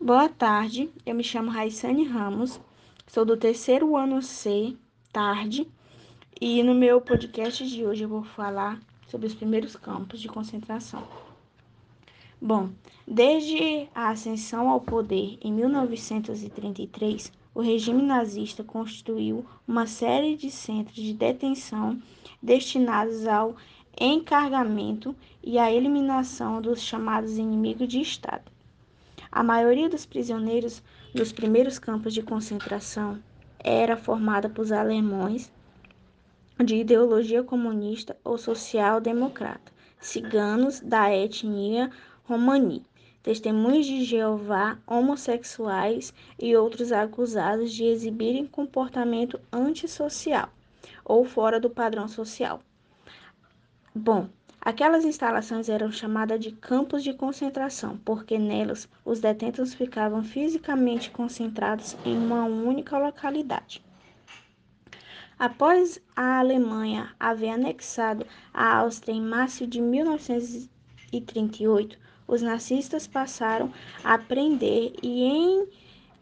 Boa tarde, eu me chamo Raissane Ramos, sou do terceiro ano C, tarde, e no meu podcast de hoje eu vou falar sobre os primeiros campos de concentração. Bom, desde a ascensão ao poder em 1933, o regime nazista constituiu uma série de centros de detenção destinados ao encargamento e à eliminação dos chamados inimigos de Estado. A maioria dos prisioneiros dos primeiros campos de concentração era formada por alemães de ideologia comunista ou social-democrata, ciganos da etnia romani, testemunhos de Jeová, homossexuais e outros acusados de exibirem comportamento antissocial ou fora do padrão social. Bom, Aquelas instalações eram chamadas de campos de concentração, porque nelas os detentos ficavam fisicamente concentrados em uma única localidade. Após a Alemanha haver anexado a Áustria em março de 1938, os nazistas passaram a prender e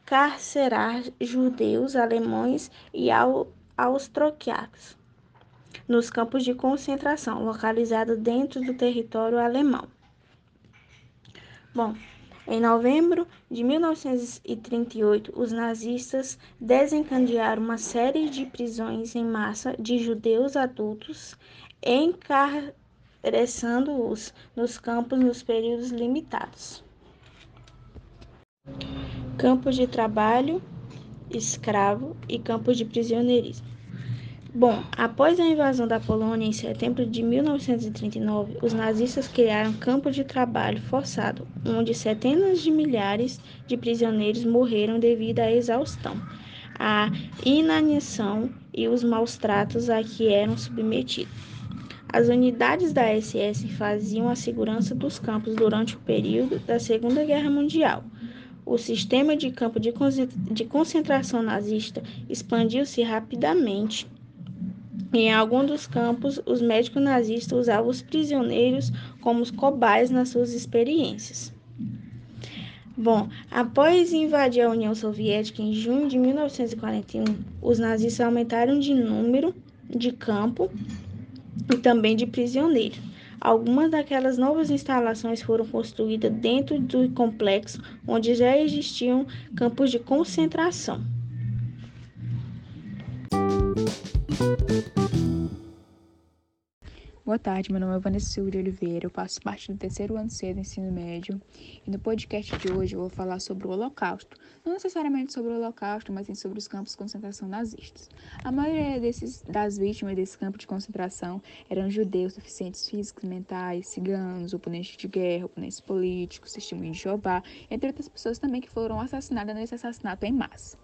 encarcerar judeus, alemães e austríacos nos campos de concentração localizados dentro do território alemão. Bom, em novembro de 1938, os nazistas desencadearam uma série de prisões em massa de judeus adultos, encarcerando-os nos campos nos períodos limitados. Campos de trabalho, escravo e campos de prisioneirismo. Bom, após a invasão da Polônia em setembro de 1939, os nazistas criaram campos de trabalho forçado, onde centenas de milhares de prisioneiros morreram devido à exaustão, à inanição e os maus tratos a que eram submetidos. As unidades da SS faziam a segurança dos campos durante o período da Segunda Guerra Mundial. O sistema de campo de concentração nazista expandiu-se rapidamente em algum dos campos, os médicos nazistas usavam os prisioneiros como cobaias nas suas experiências. Bom, após invadir a União Soviética em junho de 1941, os nazistas aumentaram de número de campo e também de prisioneiros. Algumas daquelas novas instalações foram construídas dentro do complexo onde já existiam campos de concentração. Boa tarde, meu nome é Vanessa Silva de Oliveira, eu faço parte do terceiro ano C do ensino médio e no podcast de hoje eu vou falar sobre o Holocausto. Não necessariamente sobre o Holocausto, mas sim sobre os campos de concentração nazistas. A maioria desses, das vítimas desse campo de concentração eram judeus deficientes físicos, mentais, ciganos, oponentes de guerra, oponentes políticos, testemunhos de Jeová, entre outras pessoas também que foram assassinadas nesse assassinato em massa.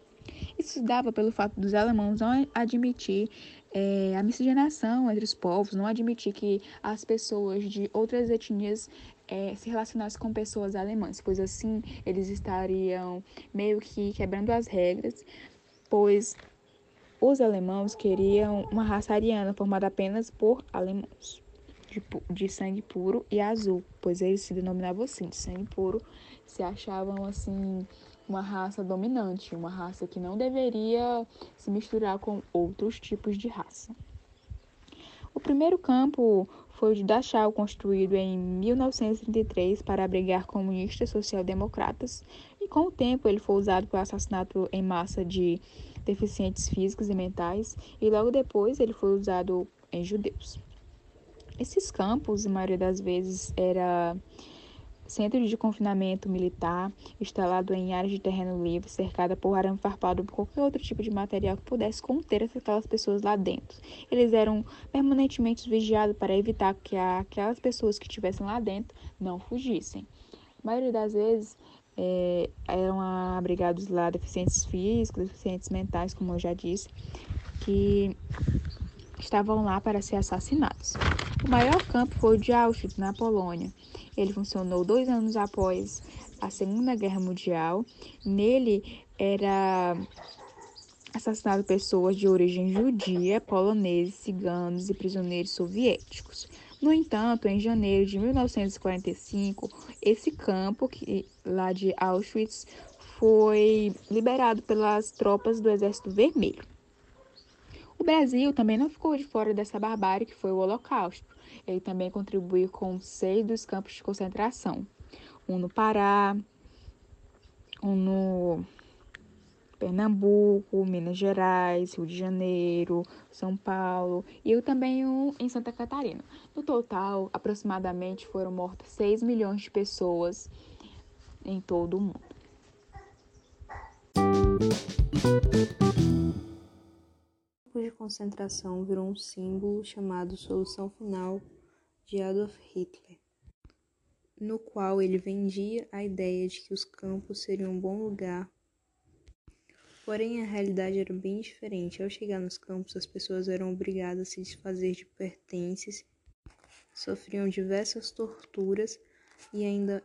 Isso dava pelo fato dos alemães não admitir é, a miscigenação entre os povos, não admitir que as pessoas de outras etnias é, se relacionassem com pessoas alemãs, pois assim eles estariam meio que quebrando as regras, pois os alemãos queriam uma raça ariana formada apenas por alemãos. De, de, sangue puro e azul, pois eles se denominavam assim, de sangue puro, se achavam assim uma raça dominante, uma raça que não deveria se misturar com outros tipos de raça. O primeiro campo foi o de Dachau, construído em 1933 para abrigar comunistas social-democratas, e com o tempo ele foi usado para assassinato em massa de deficientes físicos e mentais, e logo depois ele foi usado em judeus. Esses campos, a maioria das vezes, era centro de confinamento militar, instalado em áreas de terreno livre, cercada por arame farpado ou por qualquer outro tipo de material que pudesse conter aquelas pessoas lá dentro. Eles eram permanentemente vigiados para evitar que aquelas pessoas que estivessem lá dentro não fugissem. A maioria das vezes é, eram abrigados lá deficientes físicos, deficientes mentais, como eu já disse, que estavam lá para ser assassinados. O maior campo foi o de Auschwitz, na Polônia. Ele funcionou dois anos após a Segunda Guerra Mundial. Nele era assassinado pessoas de origem judia, poloneses, ciganos e prisioneiros soviéticos. No entanto, em janeiro de 1945, esse campo que, lá de Auschwitz foi liberado pelas tropas do Exército Vermelho. O Brasil também não ficou de fora dessa barbárie que foi o Holocausto. Ele também contribuiu com seis dos campos de concentração: um no Pará, um no Pernambuco, Minas Gerais, Rio de Janeiro, São Paulo e também um em Santa Catarina. No total, aproximadamente foram mortas 6 milhões de pessoas em todo o mundo. O campo de concentração virou um símbolo chamado Solução Final de Adolf Hitler, no qual ele vendia a ideia de que os campos seriam um bom lugar Porém, a realidade era bem diferente. Ao chegar nos campos, as pessoas eram obrigadas a se desfazer de pertences, sofriam diversas torturas e ainda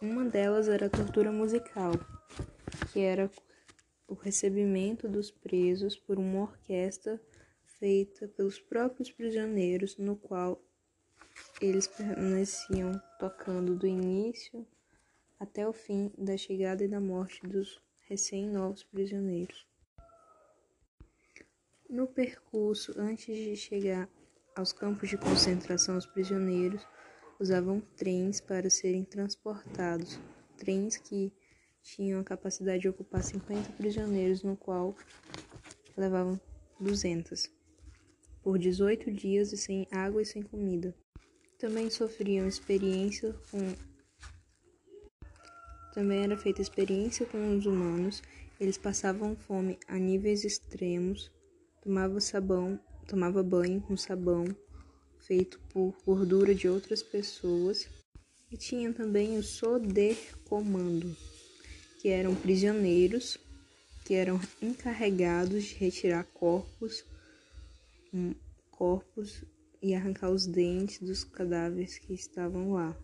uma delas era a tortura musical, que era o recebimento dos presos por uma orquestra feita pelos próprios prisioneiros, no qual eles permaneciam tocando do início até o fim da chegada e da morte dos recém-novos prisioneiros. No percurso, antes de chegar aos campos de concentração, os prisioneiros usavam trens para serem transportados, trens que tinham a capacidade de ocupar 50 prisioneiros, no qual levavam 200, por 18 dias e sem água e sem comida. Também sofriam experiência com também era feita experiência com os humanos. Eles passavam fome a níveis extremos, tomava sabão, tomava banho com sabão feito por gordura de outras pessoas e tinha também o Soder Comando, que eram prisioneiros que eram encarregados de retirar corpos, hum, corpos e arrancar os dentes dos cadáveres que estavam lá.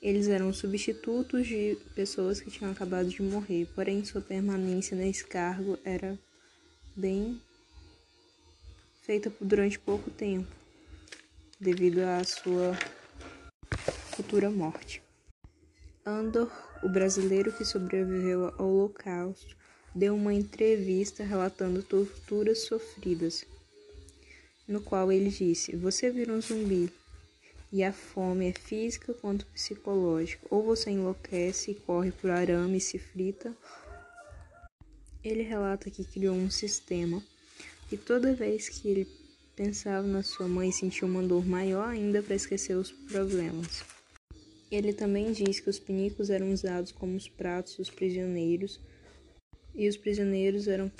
Eles eram substitutos de pessoas que tinham acabado de morrer, porém sua permanência nesse cargo era bem feita durante pouco tempo, devido à sua futura morte. Andor, o brasileiro que sobreviveu ao Holocausto, deu uma entrevista relatando torturas sofridas, no qual ele disse: Você virou um zumbi, e a fome é física quanto psicológica. Ou você enlouquece e corre por arame e se frita. Ele relata que criou um sistema e toda vez que ele pensava na sua mãe sentia uma dor maior ainda para esquecer os problemas. Ele também diz que os pinicos eram usados como os pratos dos prisioneiros e os prisioneiros eram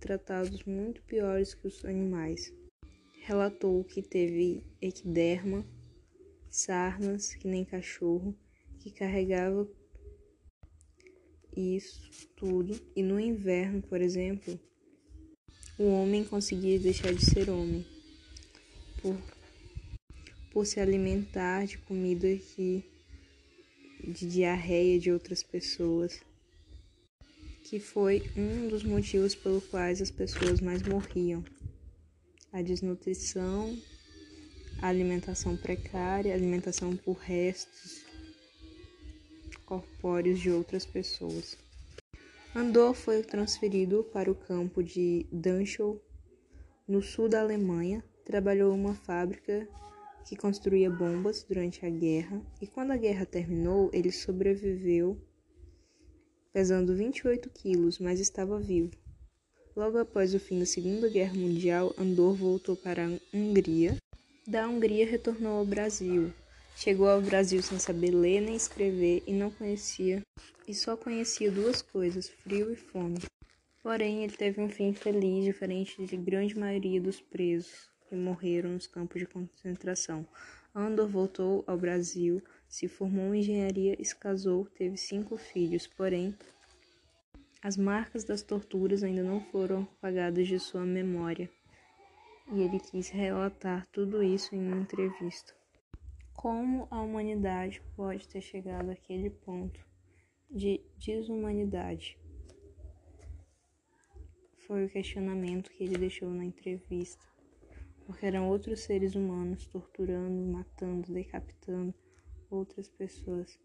tratados muito piores que os animais. Relatou que teve equiderma, sarnas, que nem cachorro, que carregava isso tudo. E no inverno, por exemplo, o homem conseguia deixar de ser homem por, por se alimentar de comida que, de diarreia de outras pessoas, que foi um dos motivos pelo quais as pessoas mais morriam. A desnutrição a alimentação precária, alimentação por restos corpóreos de outras pessoas. Andor foi transferido para o campo de Dachau, no sul da Alemanha. Trabalhou uma fábrica que construía bombas durante a guerra e quando a guerra terminou, ele sobreviveu pesando 28 quilos, mas estava vivo. Logo após o fim da Segunda Guerra Mundial, Andor voltou para a Hungria da Hungria retornou ao Brasil. Chegou ao Brasil sem saber ler nem escrever e não conhecia e só conhecia duas coisas, frio e fome. Porém, ele teve um fim feliz, diferente de grande maioria dos presos que morreram nos campos de concentração. Andor voltou ao Brasil, se formou em engenharia e se casou, teve cinco filhos, porém as marcas das torturas ainda não foram apagadas de sua memória e ele quis relatar tudo isso em uma entrevista. Como a humanidade pode ter chegado àquele ponto de desumanidade? Foi o questionamento que ele deixou na entrevista. Porque eram outros seres humanos torturando, matando, decapitando outras pessoas.